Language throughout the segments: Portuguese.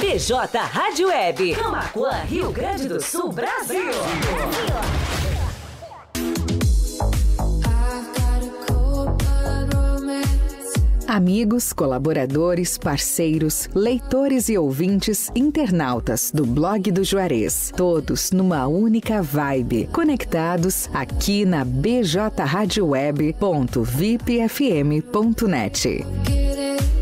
BJ Rádio Web, Camacuã, Rio Grande do Sul, Brasil. Amigos, colaboradores, parceiros, leitores e ouvintes, internautas do blog do Juarez, todos numa única vibe, conectados aqui na bjradioweb.vipfm.net.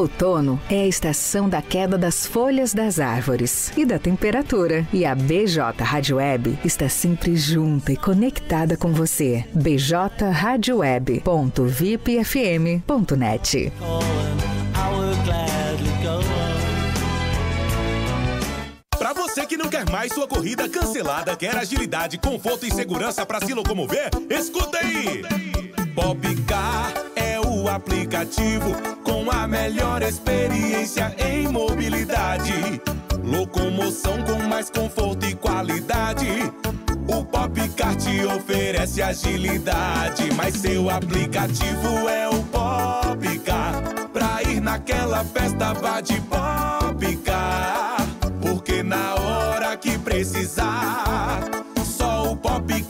Outono é a estação da queda das folhas das árvores e da temperatura. E a BJ Rádio Web está sempre junta e conectada com você. bjradioweb.vipfm.net Para você que não quer mais sua corrida cancelada, quer agilidade, conforto e segurança para se locomover, escuta aí! Popcar aplicativo com a melhor experiência em mobilidade. Locomoção com mais conforto e qualidade. O Popcar te oferece agilidade, mas seu aplicativo é o Popcar. Pra ir naquela festa vá de Popcar, porque na hora que precisar,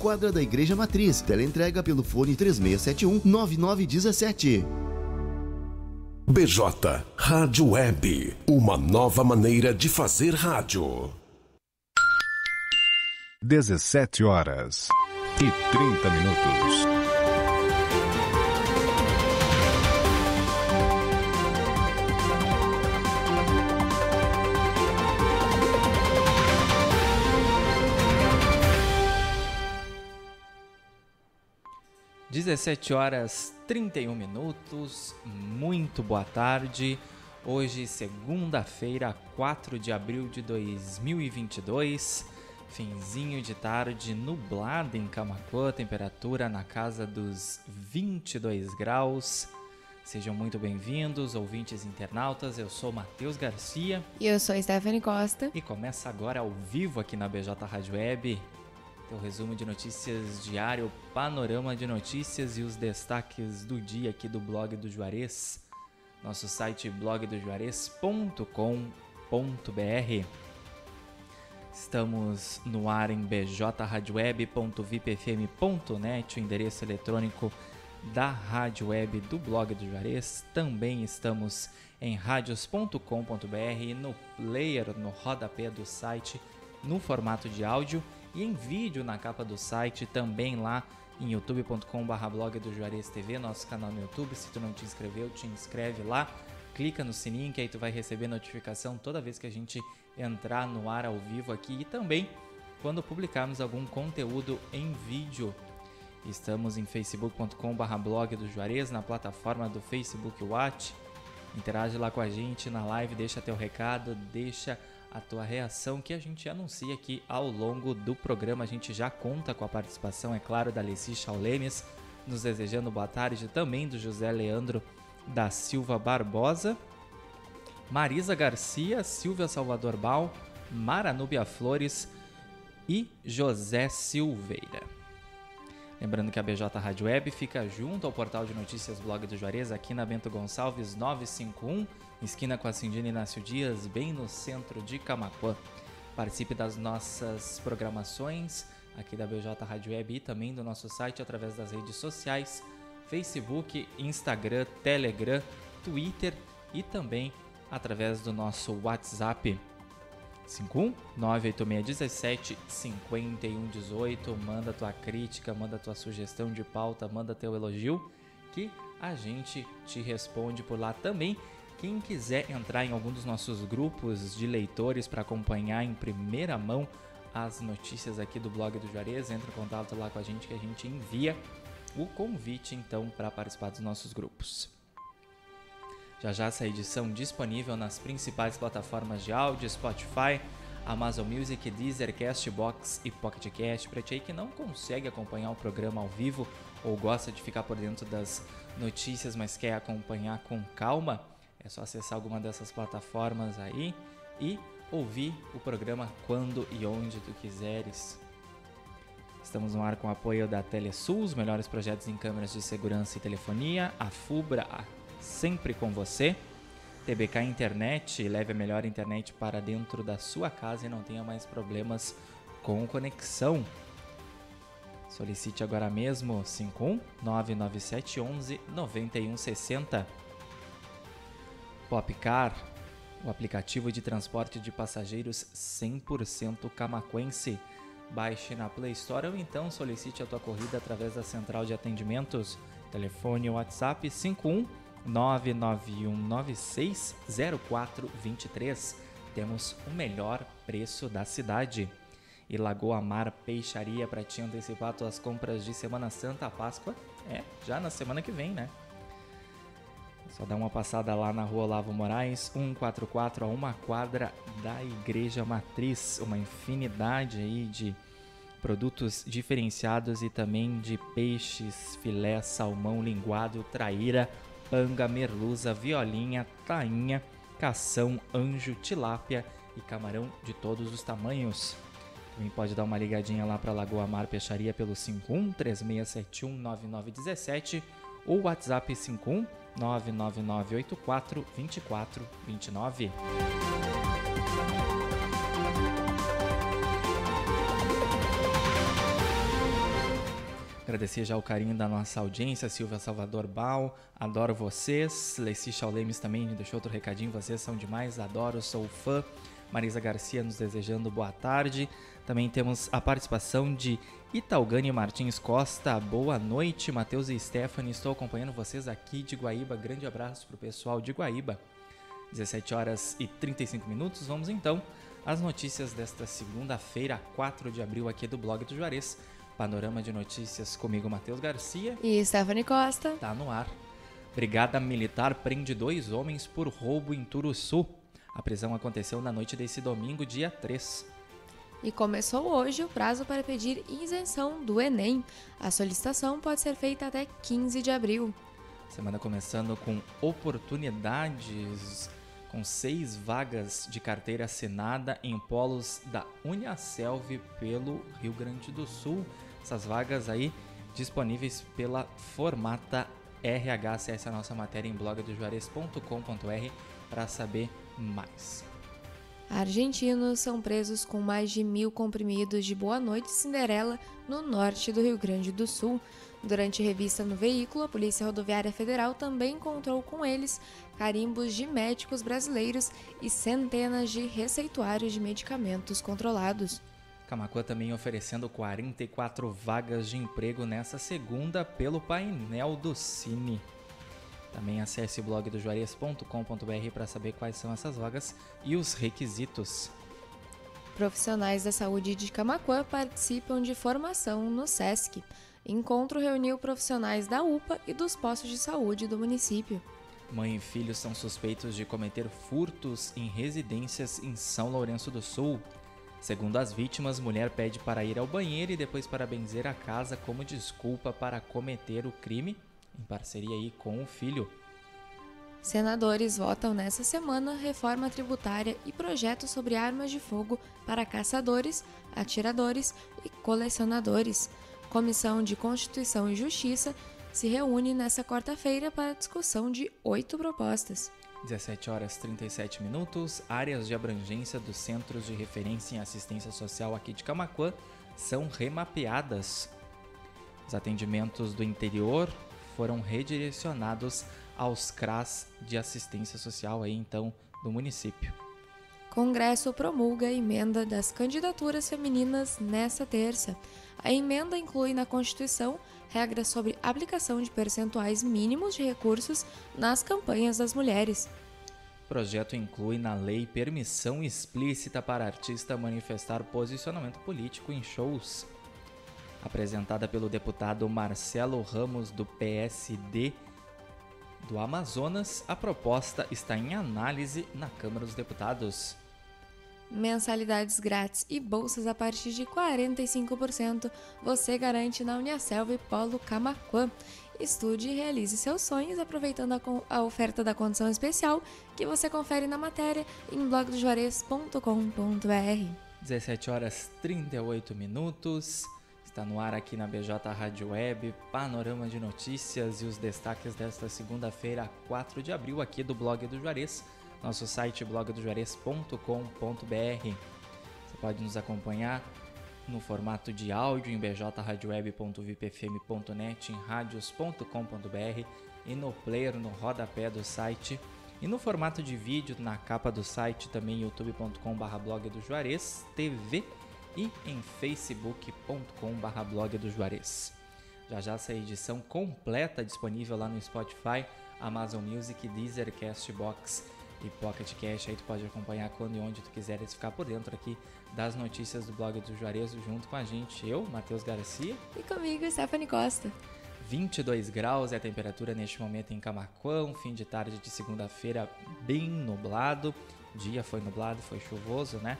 quadra da Igreja Matriz. Teleentrega pelo fone 3671 9917. BJ Rádio Web, uma nova maneira de fazer rádio. 17 horas e 30 minutos. Dezessete horas 31 minutos, muito boa tarde. Hoje, segunda-feira, 4 de abril de 2022, finzinho de tarde nublado em Camacuã, temperatura na casa dos 22 graus. Sejam muito bem-vindos, ouvintes internautas. Eu sou Matheus Garcia. E eu sou Stephanie Costa. E começa agora ao vivo aqui na BJ Rádio Web. Teu resumo de notícias diário, panorama de notícias e os destaques do dia aqui do blog do Juarez. Nosso site blogdojuarez.com.br. Estamos no ar em bjradioweb.vipfm.net, o endereço eletrônico da Rádio Web do blog do Juarez. Também estamos em radios.com.br, no player, no rodapé do site, no formato de áudio e em vídeo na capa do site, também lá em youtube.com.br blog do Juarez TV, nosso canal no YouTube. Se tu não te inscreveu, te inscreve lá, clica no sininho que aí tu vai receber notificação toda vez que a gente entrar no ar ao vivo aqui e também quando publicarmos algum conteúdo em vídeo. Estamos em facebook.com.br blog do Juarez, na plataforma do Facebook Watch. Interage lá com a gente na live, deixa teu recado, deixa a tua reação que a gente anuncia aqui ao longo do programa. A gente já conta com a participação, é claro, da Alessi Chaulemes, nos desejando boa tarde, também do José Leandro da Silva Barbosa, Marisa Garcia, Silvia Salvador Bal, Maranúbia Flores e José Silveira. Lembrando que a BJ Rádio Web fica junto ao portal de notícias Blog do Juarez, aqui na Bento Gonçalves 951, esquina com a Cindina Inácio Dias, bem no centro de Camacuã. Participe das nossas programações aqui da BJ Rádio Web e também do nosso site através das redes sociais, Facebook, Instagram, Telegram, Twitter e também através do nosso WhatsApp 51 98617 5118. Manda tua crítica, manda tua sugestão de pauta, manda teu elogio que a gente te responde por lá também. Quem quiser entrar em algum dos nossos grupos de leitores para acompanhar em primeira mão as notícias aqui do blog do Juarez, entre em contato lá com a gente que a gente envia o convite então para participar dos nossos grupos. Já já essa edição disponível nas principais plataformas de áudio, Spotify, Amazon Music, Deezer, Castbox e Pocket Cast. Para ti que não consegue acompanhar o programa ao vivo ou gosta de ficar por dentro das notícias, mas quer acompanhar com calma, é só acessar alguma dessas plataformas aí e ouvir o programa quando e onde tu quiseres. Estamos no ar com o apoio da Telesul, os melhores projetos em câmeras de segurança e telefonia, a Fubra, a sempre com você. TBK Internet, leve a melhor internet para dentro da sua casa e não tenha mais problemas com conexão. Solicite agora mesmo 51 99711 9160. Popcar, o aplicativo de transporte de passageiros 100% camaquense. Baixe na Play Store ou então solicite a tua corrida através da central de atendimentos. Telefone WhatsApp 51 991960423. Temos o melhor preço da cidade. E Lagoa Mar Peixaria para te antecipar tuas compras de Semana Santa, Páscoa. É, já na semana que vem, né? Só dá uma passada lá na rua Olavo Moraes, 144 a uma quadra da Igreja Matriz. Uma infinidade aí de produtos diferenciados e também de peixes, filé, salmão, linguado, traíra, panga, merluza, violinha, tainha, cação, anjo, tilápia e camarão de todos os tamanhos. Também pode dar uma ligadinha lá para Lagoa Mar Peixaria pelo 51 3671 9917 ou WhatsApp 51 99984 2429. Agradecer já o carinho da nossa audiência, Silvia Salvador Bal, adoro vocês. Leci Chaulemes também deixou outro recadinho, vocês são demais, adoro, sou fã. Marisa Garcia nos desejando boa tarde. Também temos a participação de Italgani Martins Costa, boa noite. Matheus e Stephanie, estou acompanhando vocês aqui de Guaíba. Grande abraço para o pessoal de Guaíba. 17 horas e 35 minutos. Vamos então às notícias desta segunda-feira, 4 de abril, aqui do blog do Juarez. Panorama de notícias comigo, Matheus Garcia. E Stephanie Costa. Tá no ar. Brigada Militar prende dois homens por roubo em Turuçu. A prisão aconteceu na noite desse domingo, dia 3. E começou hoje o prazo para pedir isenção do Enem. A solicitação pode ser feita até 15 de abril. Semana começando com oportunidades, com seis vagas de carteira assinada em polos da Uniaselv pelo Rio Grande do Sul essas vagas aí disponíveis pela Formata RH. Acesse a nossa matéria em blogdojuarez.com.br para saber mais. Argentinos são presos com mais de mil comprimidos de Boa Noite Cinderela no norte do Rio Grande do Sul. Durante revista no veículo, a Polícia Rodoviária Federal também encontrou com eles carimbos de médicos brasileiros e centenas de receituários de medicamentos controlados. Camacuã também oferecendo 44 vagas de emprego nessa segunda pelo painel do Cine. Também acesse blogdojuarez.com.br para saber quais são essas vagas e os requisitos. Profissionais da saúde de Camacuã participam de formação no SESC. Encontro reuniu profissionais da UPA e dos postos de saúde do município. Mãe e filho são suspeitos de cometer furtos em residências em São Lourenço do Sul. Segundo as vítimas, mulher pede para ir ao banheiro e depois para benzer a casa como desculpa para cometer o crime, em parceria aí com o filho. Senadores votam nessa semana reforma tributária e projeto sobre armas de fogo para caçadores, atiradores e colecionadores. Comissão de Constituição e Justiça se reúne nesta quarta-feira para discussão de oito propostas. 17 horas 37 minutos, áreas de abrangência dos Centros de Referência em Assistência Social aqui de Camacuã são remapeadas. Os atendimentos do interior foram redirecionados aos CRAS de assistência social aí então do município. Congresso promulga a emenda das candidaturas femininas nesta terça. A emenda inclui na Constituição regras sobre aplicação de percentuais mínimos de recursos nas campanhas das mulheres. O projeto inclui na lei permissão explícita para artista manifestar posicionamento político em shows. Apresentada pelo deputado Marcelo Ramos, do PSD do Amazonas, a proposta está em análise na Câmara dos Deputados mensalidades grátis e bolsas a partir de 45%, você garante na Uniaselv e Polo Camaquã. Estude e realize seus sonhos aproveitando a, a, oferta da condição especial que você confere na matéria em blogdojuarez.com.br. 17 horas 38 minutos. Está no ar aqui na BJ Rádio Web, panorama de notícias e os destaques desta segunda-feira, 4 de abril, aqui do blog do Juarez nosso site blogdojuarez.com.br. Você pode nos acompanhar no formato de áudio em bjradioweb.vipfm.net, em radios.com.br e no player no rodapé do site e no formato de vídeo na capa do site também do Juarez TV e em do Juarez. Já já essa edição completa disponível lá no Spotify, Amazon Music, Deezer, Castbox e Pocket Cash. Aí tu pode acompanhar quando e onde tu quiseres ficar por dentro aqui das notícias do blog do Juarez junto com a gente. Eu, Matheus Garcia. E comigo, Stephanie Costa. 22 graus é a temperatura neste momento em Camacuã, fim de tarde de segunda-feira bem nublado. Dia foi nublado, foi chuvoso, né?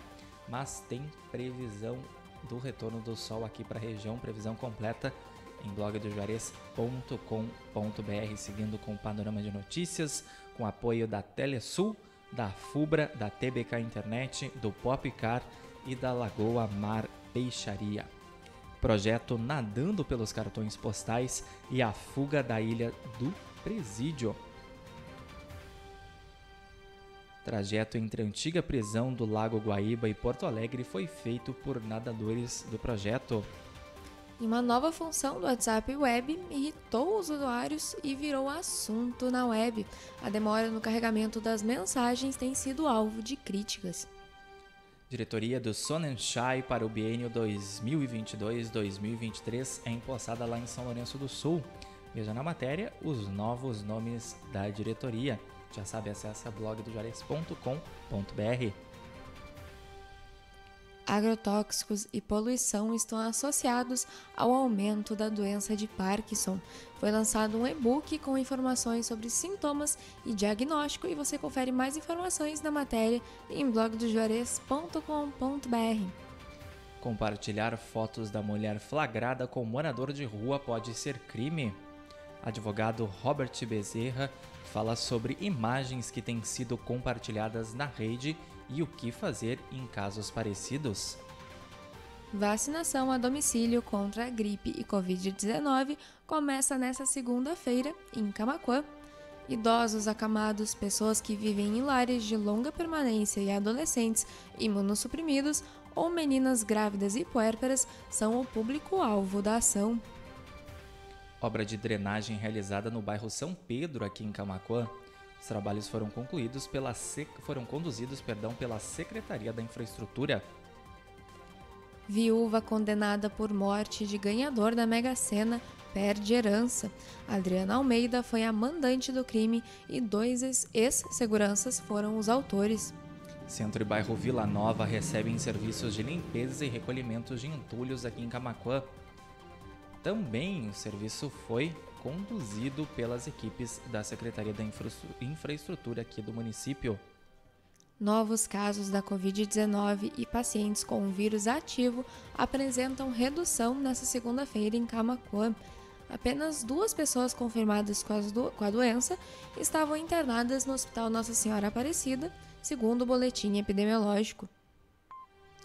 Mas tem previsão do retorno do sol aqui para a região, previsão completa em blogdojuarez.com.br, seguindo com o panorama de notícias, com apoio da Telesul, da Fubra, da TBK Internet, do Popcar e da Lagoa Mar Peixaria. Projeto Nadando pelos Cartões Postais e a Fuga da Ilha do Presídio. Trajeto entre a antiga prisão do Lago Guaíba e Porto Alegre foi feito por nadadores do projeto em uma nova função do WhatsApp Web, irritou os usuários e virou assunto na web. A demora no carregamento das mensagens tem sido alvo de críticas. Diretoria do Sonnenschein para o biênio 2022-2023 é empossada lá em São Lourenço do Sul. Veja na matéria os novos nomes da diretoria. Já sabe, acesse blogdojuarez.com.br agrotóxicos e poluição estão associados ao aumento da doença de Parkinson. Foi lançado um e-book com informações sobre sintomas e diagnóstico e você confere mais informações na matéria em blogdojuarez.com.br. Compartilhar fotos da mulher flagrada com morador de rua pode ser crime. Advogado Robert Bezerra fala sobre imagens que têm sido compartilhadas na rede e o que fazer em casos parecidos. Vacinação a domicílio contra a gripe e Covid-19 começa nesta segunda-feira em Camacuã. Idosos acamados, pessoas que vivem em lares de longa permanência e adolescentes imunossuprimidos ou meninas grávidas e puérperas são o público-alvo da ação. Obra de drenagem realizada no bairro São Pedro, aqui em Camacuã, os trabalhos foram concluídos pela foram conduzidos, perdão, pela Secretaria da Infraestrutura. Viúva condenada por morte de ganhador da Mega Sena perde herança. Adriana Almeida foi a mandante do crime e dois ex-seguranças foram os autores. Centro e bairro Vila Nova recebem serviços de limpeza e recolhimento de entulhos aqui em Camacuã. Também o serviço foi conduzido pelas equipes da Secretaria da Infraestrutura aqui do município. Novos casos da Covid-19 e pacientes com o vírus ativo apresentam redução nesta segunda-feira em Camacuã. Apenas duas pessoas confirmadas com a doença estavam internadas no Hospital Nossa Senhora Aparecida, segundo o boletim epidemiológico.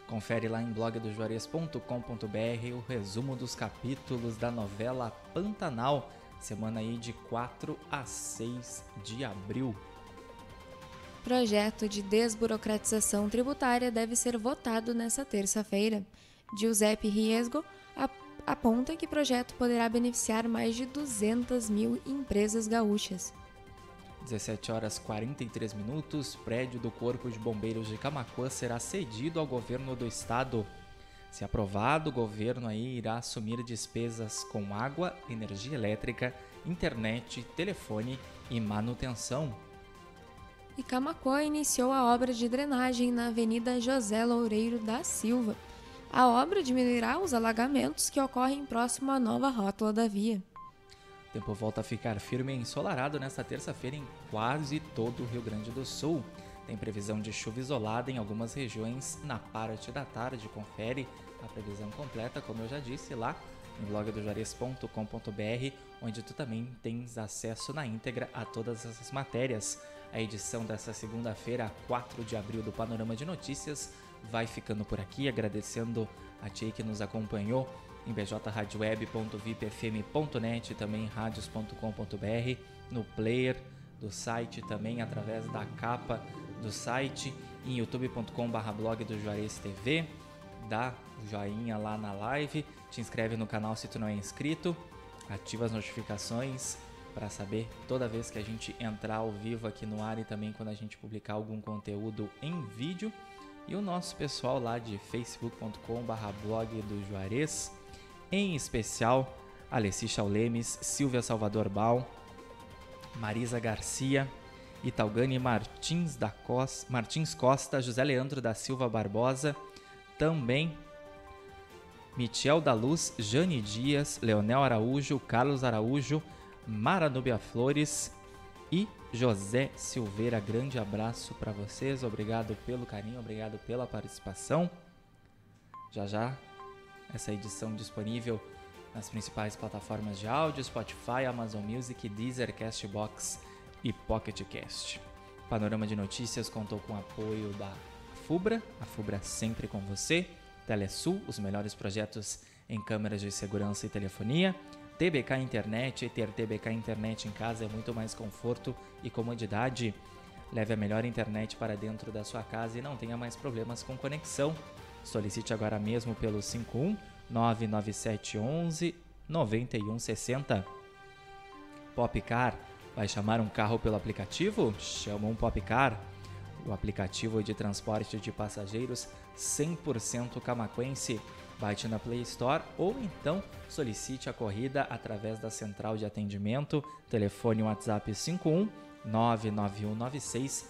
Confere lá em blogdojuarez.com.br o resumo dos capítulos da novela Pantanal, semana aí de 4 a 6 de abril. Projeto de desburocratização tributária deve ser votado nesta terça-feira. Giuseppe Riesgo aponta que o projeto poderá beneficiar mais de 200 mil empresas gaúchas. 17 horas 43 minutos, prédio do Corpo de Bombeiros de Camacuã será cedido ao governo do estado. Se aprovado, o governo aí irá assumir despesas com água, energia elétrica, internet, telefone e manutenção. E Camacuã iniciou a obra de drenagem na Avenida José Loureiro da Silva. A obra diminuirá os alagamentos que ocorrem próximo à nova rótula da via tempo volta a ficar firme e ensolarado nesta terça-feira em quase todo o Rio Grande do Sul. Tem previsão de chuva isolada em algumas regiões na parte da tarde. Confere a previsão completa, como eu já disse, lá em blogdojuarez.com.br, onde tu também tens acesso na íntegra a todas essas matérias. A edição dessa segunda-feira, 4 de abril, do Panorama de Notícias, vai ficando por aqui, agradecendo a Tia que nos acompanhou em bjradioweb.vipfm.net, também radios.com.br, no player do site, também através da capa do site, em youtube.com.br blog do Juarez TV, dá joinha lá na live, te inscreve no canal se tu não é inscrito, ativa as notificações para saber toda vez que a gente entrar ao vivo aqui no ar e também quando a gente publicar algum conteúdo em vídeo. E o nosso pessoal lá de facebook.com/blog do Juarez em especial Alessi Chaulemes, Silvia Salvador Bal, Marisa Garcia, Italgani Martins, da Martins Costa, José Leandro da Silva Barbosa, também Michel da Luz, Jane Dias, Leonel Araújo, Carlos Araújo, Mara Nubia Flores e José Silveira. Grande abraço para vocês, obrigado pelo carinho, obrigado pela participação. Já já essa edição disponível nas principais plataformas de áudio, Spotify, Amazon Music, Deezer, Castbox e Pocket Cast. Panorama de Notícias contou com o apoio da FUBRA, a FUBRA sempre com você, Telesul, os melhores projetos em câmeras de segurança e telefonia, TBK Internet, ter TBK Internet em casa é muito mais conforto e comodidade. Leve a melhor internet para dentro da sua casa e não tenha mais problemas com conexão. Solicite agora mesmo pelo 51 99711 9160. Popcar, vai chamar um carro pelo aplicativo? Chama um Popcar. O aplicativo de transporte de passageiros 100% camaquense. Baixe na Play Store ou então solicite a corrida através da central de atendimento, telefone WhatsApp 51 99196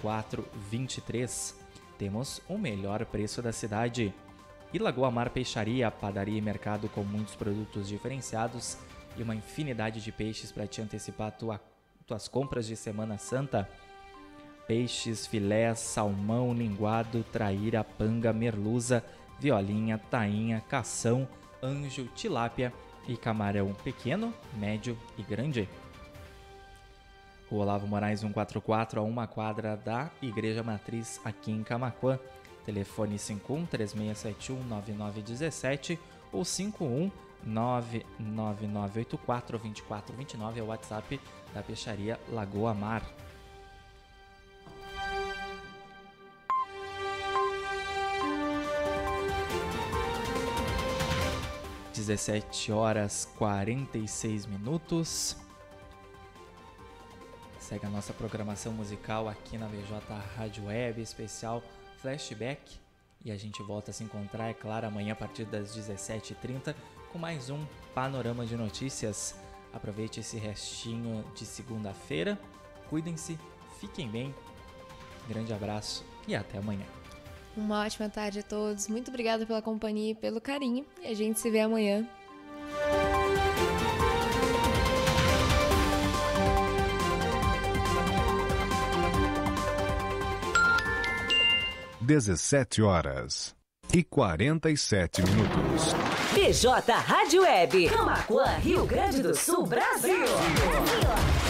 0423 temos o melhor preço da cidade. E Lagoa Mar Peixaria, padaria e mercado com muitos produtos diferenciados e uma infinidade de peixes para te antecipar tua, tuas compras de Semana Santa. Peixes, filés, salmão, linguado, traíra, panga, merluza, violinha, tainha, cação, anjo, tilápia e camarão pequeno, médio e grande. O Olavo Moraes 144 a uma quadra da Igreja Matriz aqui em Camacuã. Telefone 51 3671 9917 ou 51 99984 2429 é o WhatsApp da peixaria Lagoa Mar. Dezessete horas quarenta e seis minutos. Segue a nossa programação musical aqui na BJ Rádio Web, especial Flashback. E a gente volta a se encontrar, é claro, amanhã a partir das 17h30 com mais um Panorama de Notícias. Aproveite esse restinho de segunda-feira. Cuidem-se, fiquem bem. Grande abraço e até amanhã. Uma ótima tarde a todos. Muito obrigada pela companhia e pelo carinho. E a gente se vê amanhã. 17 horas e 47 minutos. PJ Rádio Web, Camacuã, Rio Grande do Sul, Brasil. Brasil.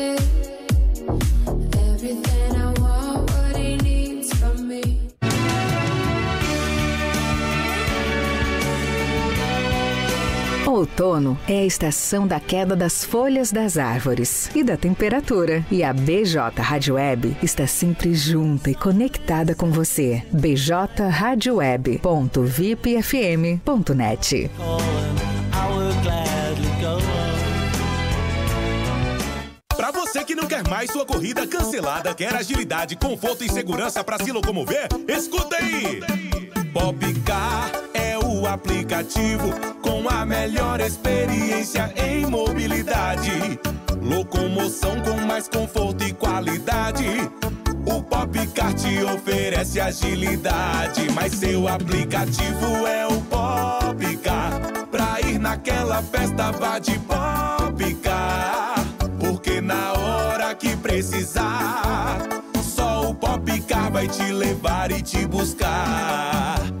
Outono é a estação da queda das folhas das árvores e da temperatura. E a BJ Rádio Web está sempre junta e conectada com você. bjradioweb.vipfm.net. Para você que não quer mais sua corrida cancelada, quer agilidade, conforto e segurança para se locomover, escuta aí! Popcar aplicativo com a melhor experiência em mobilidade. Locomoção com mais conforto e qualidade. O Popcar te oferece agilidade, mas seu aplicativo é o Popcar. Pra ir naquela festa, vá de Popcar. Porque na hora que precisar, só o Popcar vai te levar e te buscar.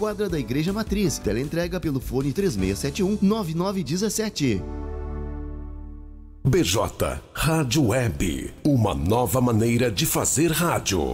quadra da Igreja Matriz. Teleentrega pelo fone 3671 9917. BJ Rádio Web, uma nova maneira de fazer rádio.